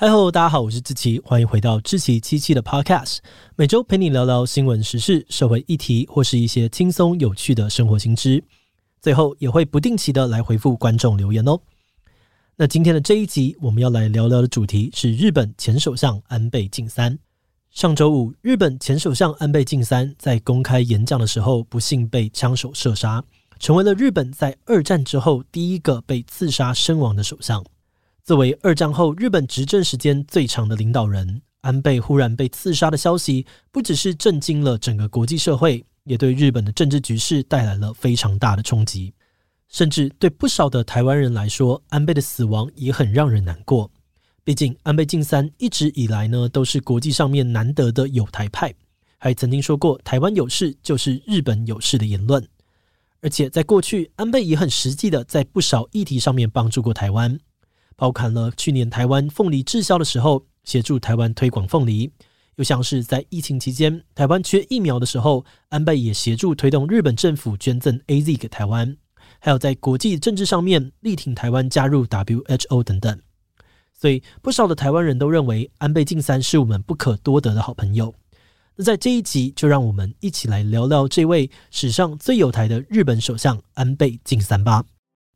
嗨吼，大家好，我是志奇，欢迎回到志奇七七的 Podcast，每周陪你聊聊新闻时事、社会议题，或是一些轻松有趣的生活新知。最后也会不定期的来回复观众留言哦。那今天的这一集，我们要来聊聊的主题是日本前首相安倍晋三。上周五，日本前首相安倍晋三在公开演讲的时候，不幸被枪手射杀，成为了日本在二战之后第一个被刺杀身亡的首相。作为二战后日本执政时间最长的领导人，安倍忽然被刺杀的消息，不只是震惊了整个国际社会，也对日本的政治局势带来了非常大的冲击。甚至对不少的台湾人来说，安倍的死亡也很让人难过。毕竟，安倍晋三一直以来呢，都是国际上面难得的友台派，还曾经说过“台湾有事就是日本有事”的言论。而且，在过去，安倍也很实际的在不少议题上面帮助过台湾。包含了去年台湾凤梨滞销的时候，协助台湾推广凤梨；又像是在疫情期间台湾缺疫苗的时候，安倍也协助推动日本政府捐赠 AZ 给台湾；还有在国际政治上面力挺台湾加入 WHO 等等。所以不少的台湾人都认为安倍晋三是我们不可多得的好朋友。那在这一集，就让我们一起来聊聊这位史上最有台的日本首相安倍晋三吧。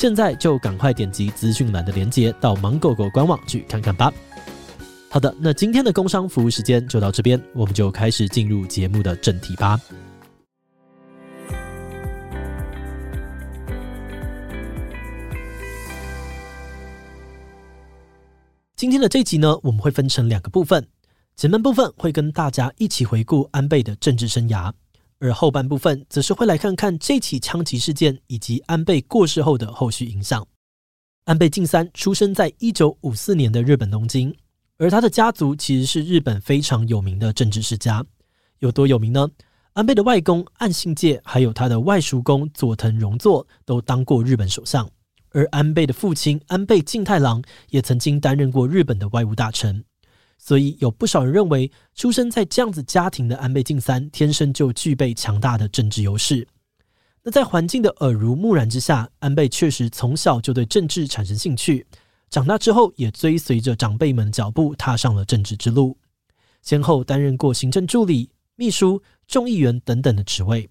现在就赶快点击资讯栏的链接，到芒果果官网去看看吧。好的，那今天的工商服务时间就到这边，我们就开始进入节目的正题吧。今天的这集呢，我们会分成两个部分，前半部分会跟大家一起回顾安倍的政治生涯。而后半部分则是会来看看这起枪击事件以及安倍过世后的后续影响。安倍晋三出生在一九五四年的日本东京，而他的家族其实是日本非常有名的政治世家。有多有名呢？安倍的外公岸信介，还有他的外叔公佐藤荣作都当过日本首相，而安倍的父亲安倍晋太郎也曾经担任过日本的外务大臣。所以有不少人认为，出生在这样子家庭的安倍晋三天生就具备强大的政治优势。那在环境的耳濡目染之下，安倍确实从小就对政治产生兴趣，长大之后也追随着长辈们脚步踏上了政治之路，先后担任过行政助理、秘书、众议员等等的职位。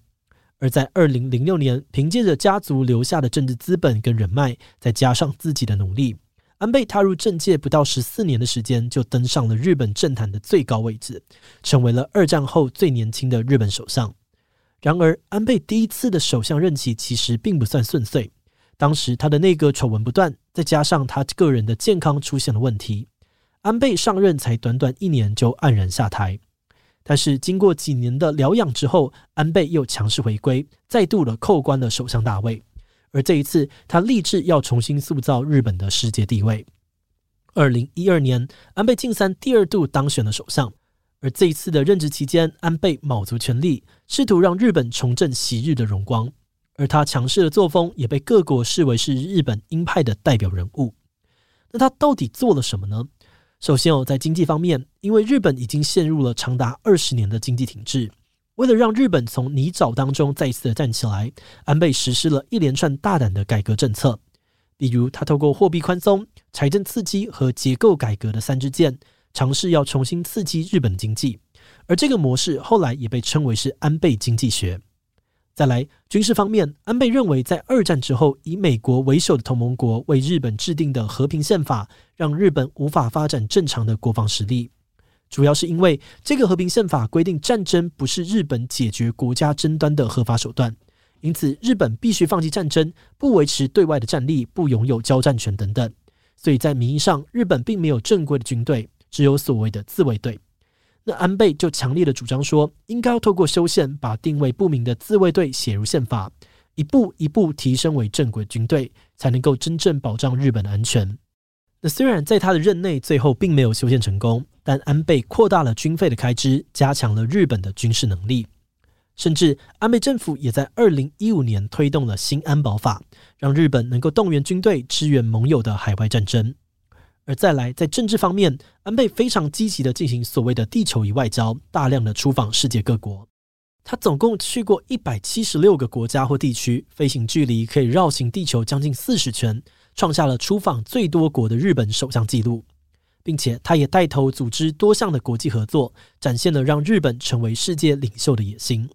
而在二零零六年，凭借着家族留下的政治资本跟人脉，再加上自己的努力。安倍踏入政界不到十四年的时间，就登上了日本政坛的最高位置，成为了二战后最年轻的日本首相。然而，安倍第一次的首相任期其实并不算顺遂，当时他的内阁丑闻不断，再加上他个人的健康出现了问题，安倍上任才短短一年就黯然下台。但是，经过几年的疗养之后，安倍又强势回归，再度的扣关了首相大位。而这一次，他立志要重新塑造日本的世界地位。二零一二年，安倍晋三第二度当选了首相，而这一次的任职期间，安倍卯足全力，试图让日本重振昔日的荣光。而他强势的作风，也被各国视为是日本鹰派的代表人物。那他到底做了什么呢？首先哦，在经济方面，因为日本已经陷入了长达二十年的经济停滞。为了让日本从泥沼当中再次的站起来，安倍实施了一连串大胆的改革政策，比如他透过货币宽松、财政刺激和结构改革的三支箭，尝试要重新刺激日本经济。而这个模式后来也被称为是安倍经济学。再来，军事方面，安倍认为在二战之后，以美国为首的同盟国为日本制定的和平宪法，让日本无法发展正常的国防实力。主要是因为这个和平宪法规定战争不是日本解决国家争端的合法手段，因此日本必须放弃战争，不维持对外的战力，不拥有交战权等等。所以在名义上，日本并没有正规的军队，只有所谓的自卫队。那安倍就强烈的主张说，应该要透过修宪，把定位不明的自卫队写入宪法，一步一步提升为正规军队，才能够真正保障日本的安全。那虽然在他的任内最后并没有修建成功，但安倍扩大了军费的开支，加强了日本的军事能力，甚至安倍政府也在二零一五年推动了新安保法，让日本能够动员军队支援盟友的海外战争。而再来，在政治方面，安倍非常积极地进行所谓的“地球仪外交”，大量的出访世界各国。他总共去过一百七十六个国家或地区，飞行距离可以绕行地球将近四十圈，创下了出访最多国的日本首相纪录。并且，他也带头组织多项的国际合作，展现了让日本成为世界领袖的野心。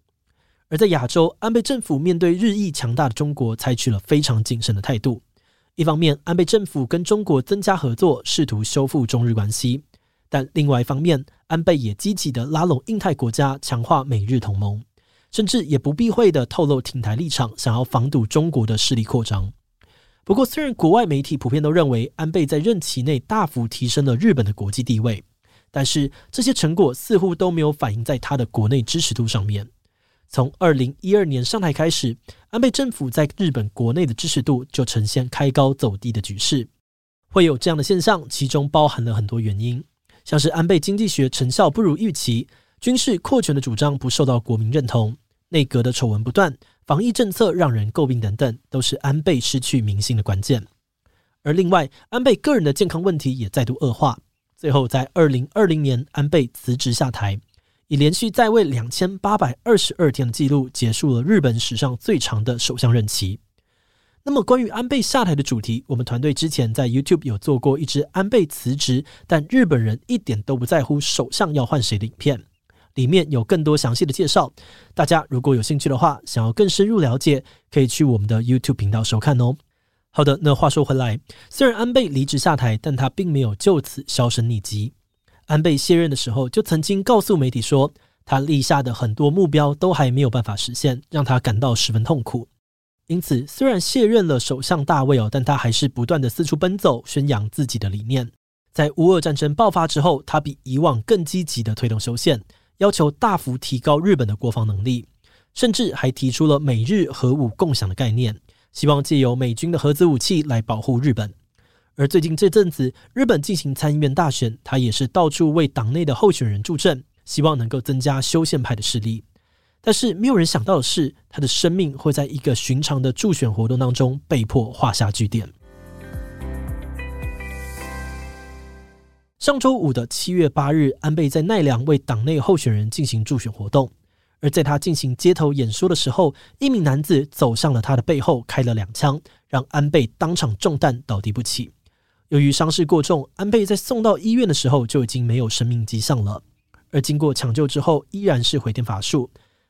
而在亚洲，安倍政府面对日益强大的中国，采取了非常谨慎的态度。一方面，安倍政府跟中国增加合作，试图修复中日关系；但另外一方面，安倍也积极地拉拢印太国家，强化美日同盟，甚至也不避讳地透露挺台立场，想要防堵中国的势力扩张。不过，虽然国外媒体普遍都认为安倍在任期内大幅提升了日本的国际地位，但是这些成果似乎都没有反映在他的国内支持度上面。从二零一二年上台开始，安倍政府在日本国内的支持度就呈现开高走低的局势。会有这样的现象，其中包含了很多原因，像是安倍经济学成效不如预期，军事扩权的主张不受到国民认同，内阁的丑闻不断，防疫政策让人诟病等等，都是安倍失去民心的关键。而另外，安倍个人的健康问题也再度恶化，最后在二零二零年，安倍辞职下台。以连续在位两千八百二十二天的记录，结束了日本史上最长的首相任期。那么，关于安倍下台的主题，我们团队之前在 YouTube 有做过一支安倍辞职，但日本人一点都不在乎首相要换谁的影片，里面有更多详细的介绍。大家如果有兴趣的话，想要更深入了解，可以去我们的 YouTube 频道收看哦。好的，那话说回来，虽然安倍离职下台，但他并没有就此销声匿迹。安倍卸任的时候，就曾经告诉媒体说，他立下的很多目标都还没有办法实现，让他感到十分痛苦。因此，虽然卸任了首相大位哦，但他还是不断的四处奔走，宣扬自己的理念。在乌俄战争爆发之后，他比以往更积极的推动修宪，要求大幅提高日本的国防能力，甚至还提出了美日核武共享的概念，希望借由美军的核子武器来保护日本。而最近这阵子，日本进行参议院大选，他也是到处为党内的候选人助阵，希望能够增加修宪派的势力。但是没有人想到的是，他的生命会在一个寻常的助选活动当中被迫画下句点。上周五的七月八日，安倍在奈良为党内候选人进行助选活动，而在他进行街头演说的时候，一名男子走上了他的背后，开了两枪，让安倍当场中弹倒地不起。由于伤势过重，安倍在送到医院的时候就已经没有生命迹象了。而经过抢救之后，依然是回天乏术。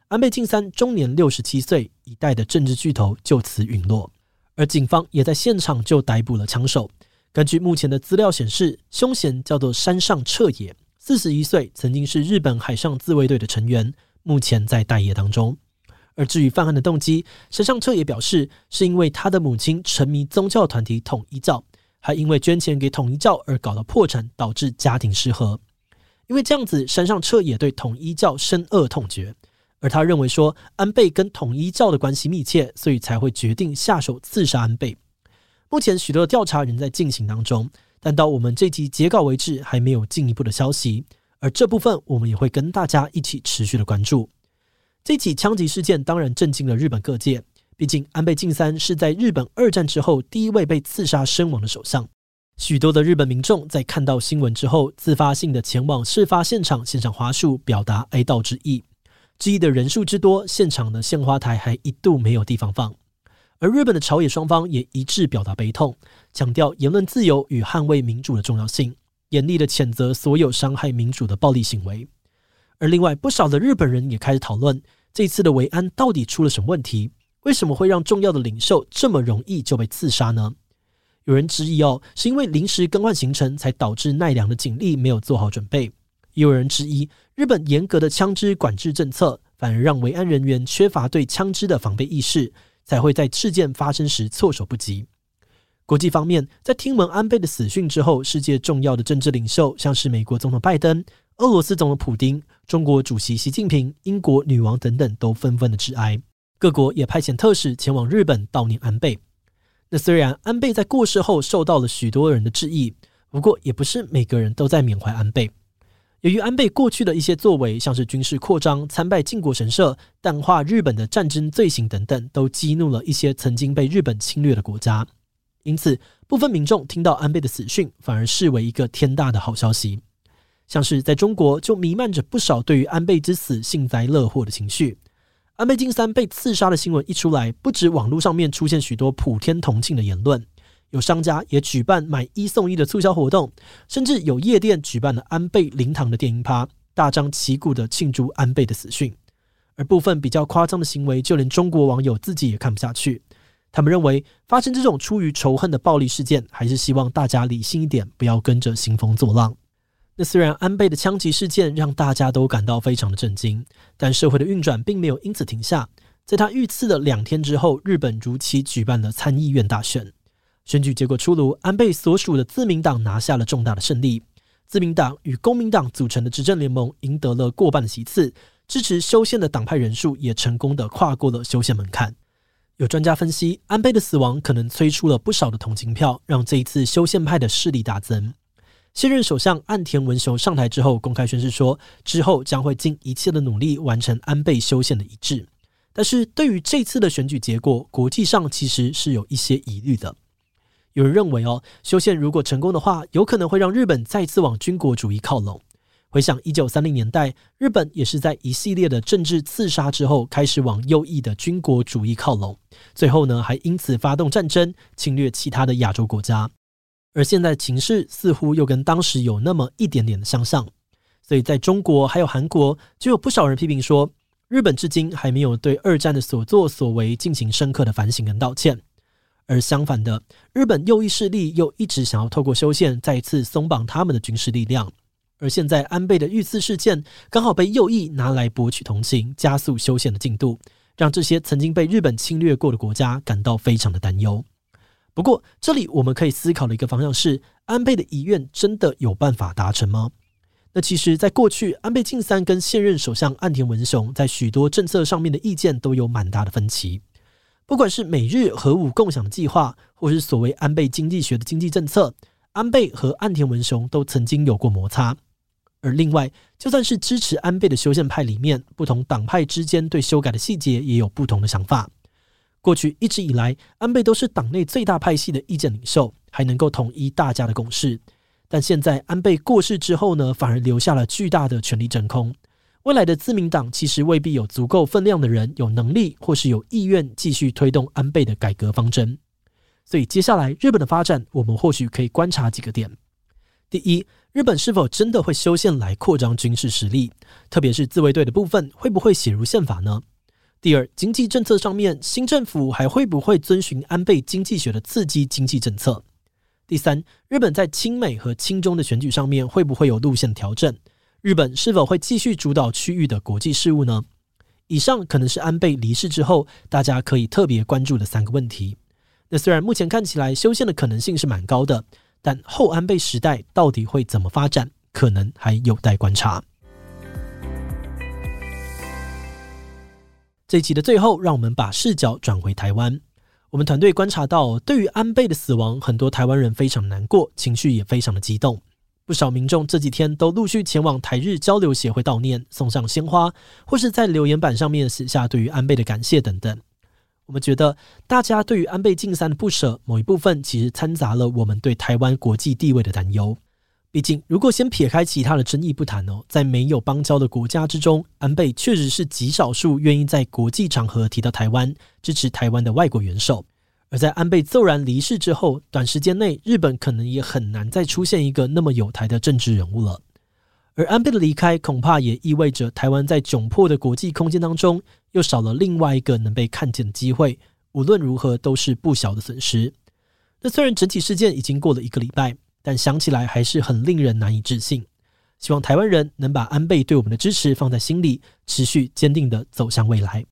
安倍晋三终年六十七岁，一代的政治巨头就此陨落。而警方也在现场就逮捕了枪手。根据目前的资料显示，凶嫌叫做山上彻也，四十一岁，曾经是日本海上自卫队的成员，目前在待业当中。而至于犯案的动机，山上彻也表示，是因为他的母亲沉迷宗教团体统一教。还因为捐钱给统一教而搞到破产，导致家庭失和。因为这样子，山上彻也对统一教深恶痛绝。而他认为说，安倍跟统一教的关系密切，所以才会决定下手刺杀安倍。目前许多的调查仍在进行当中，但到我们这集截稿为止，还没有进一步的消息。而这部分，我们也会跟大家一起持续的关注。这起枪击事件当然震惊了日本各界。毕竟，安倍晋三是在日本二战之后第一位被刺杀身亡的首相。许多的日本民众在看到新闻之后，自发性的前往事发现场献上花束，表达哀悼之意。之意的人数之多，现场的献花台还一度没有地方放。而日本的朝野双方也一致表达悲痛，强调言论自由与捍卫民主的重要性，严厉的谴责所有伤害民主的暴力行为。而另外，不少的日本人也开始讨论，这次的维安到底出了什么问题？为什么会让重要的领袖这么容易就被刺杀呢？有人质疑哦，是因为临时更换行程才导致奈良的警力没有做好准备；也有人质疑，日本严格的枪支管制政策，反而让维安人员缺乏对枪支的防备意识，才会在事件发生时措手不及。国际方面，在听闻安倍的死讯之后，世界重要的政治领袖，像是美国总统拜登、俄罗斯总统普丁、中国主席习近平、英国女王等等，都纷纷的致哀。各国也派遣特使前往日本悼念安倍。那虽然安倍在过世后受到了许多人的质疑，不过也不是每个人都在缅怀安倍。由于安倍过去的一些作为，像是军事扩张、参拜靖国神社、淡化日本的战争罪行等等，都激怒了一些曾经被日本侵略的国家。因此，部分民众听到安倍的死讯，反而视为一个天大的好消息。像是在中国，就弥漫着不少对于安倍之死幸灾乐祸的情绪。安倍晋三被刺杀的新闻一出来，不止网络上面出现许多普天同庆的言论，有商家也举办买一送一的促销活动，甚至有夜店举办了安倍灵堂的电音趴，大张旗鼓的庆祝安倍的死讯。而部分比较夸张的行为，就连中国网友自己也看不下去，他们认为发生这种出于仇恨的暴力事件，还是希望大家理性一点，不要跟着兴风作浪。那虽然安倍的枪击事件让大家都感到非常的震惊，但社会的运转并没有因此停下。在他遇刺的两天之后，日本如期举办了参议院大选。选举结果出炉，安倍所属的自民党拿下了重大的胜利。自民党与公民党组成的执政联盟赢得了过半的席次，支持修宪的党派人数也成功的跨过了修宪门槛。有专家分析，安倍的死亡可能催出了不少的同情票，让这一次修宪派的势力大增。现任首相岸田文雄上台之后，公开宣誓说，之后将会尽一切的努力完成安倍修宪的一致。但是对于这次的选举结果，国际上其实是有一些疑虑的。有人认为，哦，修宪如果成功的话，有可能会让日本再次往军国主义靠拢。回想一九三零年代，日本也是在一系列的政治刺杀之后，开始往右翼的军国主义靠拢，最后呢，还因此发动战争，侵略其他的亚洲国家。而现在情势似乎又跟当时有那么一点点的相像，所以在中国还有韩国，就有不少人批评说，日本至今还没有对二战的所作所为进行深刻的反省跟道歉。而相反的，日本右翼势力又一直想要透过修宪再一次松绑他们的军事力量。而现在安倍的遇刺事件刚好被右翼拿来博取同情，加速修宪的进度，让这些曾经被日本侵略过的国家感到非常的担忧。不过，这里我们可以思考的一个方向是：安倍的遗愿真的有办法达成吗？那其实，在过去，安倍晋三跟现任首相岸田文雄在许多政策上面的意见都有蛮大的分歧。不管是美日核武共享计划，或是所谓安倍经济学的经济政策，安倍和岸田文雄都曾经有过摩擦。而另外，就算是支持安倍的修宪派里面，不同党派之间对修改的细节也有不同的想法。过去一直以来，安倍都是党内最大派系的意见领袖，还能够统一大家的共识。但现在安倍过世之后呢，反而留下了巨大的权力真空。未来的自民党其实未必有足够分量的人，有能力或是有意愿继续推动安倍的改革方针。所以接下来日本的发展，我们或许可以观察几个点：第一，日本是否真的会修宪来扩张军事实力？特别是自卫队的部分，会不会写入宪法呢？第二，经济政策上面，新政府还会不会遵循安倍经济学的刺激经济政策？第三，日本在亲美和亲中的选举上面会不会有路线调整？日本是否会继续主导区域的国际事务呢？以上可能是安倍离世之后大家可以特别关注的三个问题。那虽然目前看起来修宪的可能性是蛮高的，但后安倍时代到底会怎么发展，可能还有待观察。这一集的最后，让我们把视角转回台湾。我们团队观察到，对于安倍的死亡，很多台湾人非常难过，情绪也非常的激动。不少民众这几天都陆续前往台日交流协会悼念，送上鲜花，或是在留言板上面写下对于安倍的感谢等等。我们觉得，大家对于安倍晋三的不舍，某一部分其实掺杂了我们对台湾国际地位的担忧。毕竟，如果先撇开其他的争议不谈哦，在没有邦交的国家之中，安倍确实是极少数愿意在国际场合提到台湾、支持台湾的外国元首。而在安倍骤然离世之后，短时间内日本可能也很难再出现一个那么有台的政治人物了。而安倍的离开，恐怕也意味着台湾在窘迫的国际空间当中，又少了另外一个能被看见的机会。无论如何，都是不小的损失。那虽然整体事件已经过了一个礼拜。但想起来还是很令人难以置信。希望台湾人能把安倍对我们的支持放在心里，持续坚定地走向未来。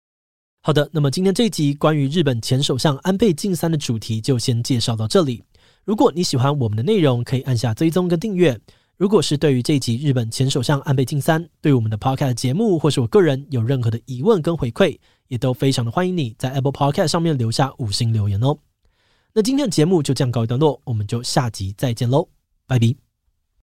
好的，那么今天这一集关于日本前首相安倍晋三的主题就先介绍到这里。如果你喜欢我们的内容，可以按下追踪跟订阅。如果是对于这一集日本前首相安倍晋三对我们的 Podcast 节目或是我个人有任何的疑问跟回馈，也都非常的欢迎你在 Apple Podcast 上面留下五星留言哦。那今天的节目就这样告一段落，我们就下集再见喽，拜拜。